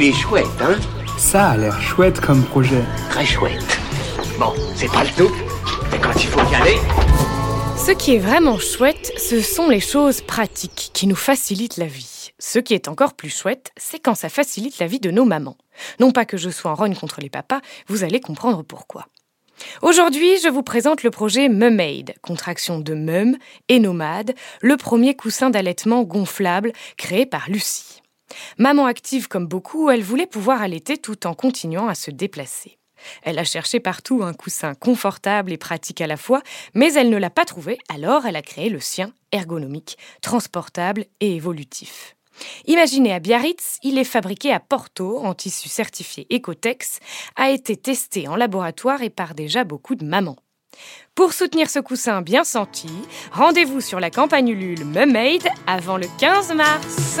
Il est chouette, hein Ça a l'air chouette comme projet. Très chouette. Bon, c'est pas le tout, mais quand il faut y aller... Ce qui est vraiment chouette, ce sont les choses pratiques qui nous facilitent la vie. Ce qui est encore plus chouette, c'est quand ça facilite la vie de nos mamans. Non pas que je sois en rogne contre les papas, vous allez comprendre pourquoi. Aujourd'hui, je vous présente le projet Mumaid, contraction de mum et nomade, le premier coussin d'allaitement gonflable créé par Lucie. Maman active comme beaucoup, elle voulait pouvoir allaiter tout en continuant à se déplacer. Elle a cherché partout un coussin confortable et pratique à la fois, mais elle ne l'a pas trouvé, alors elle a créé le sien, ergonomique, transportable et évolutif. Imaginé à Biarritz, il est fabriqué à Porto en tissu certifié Ecotex, a été testé en laboratoire et par déjà beaucoup de mamans. Pour soutenir ce coussin bien senti, rendez-vous sur la campagne Ulule Mumaid avant le 15 mars.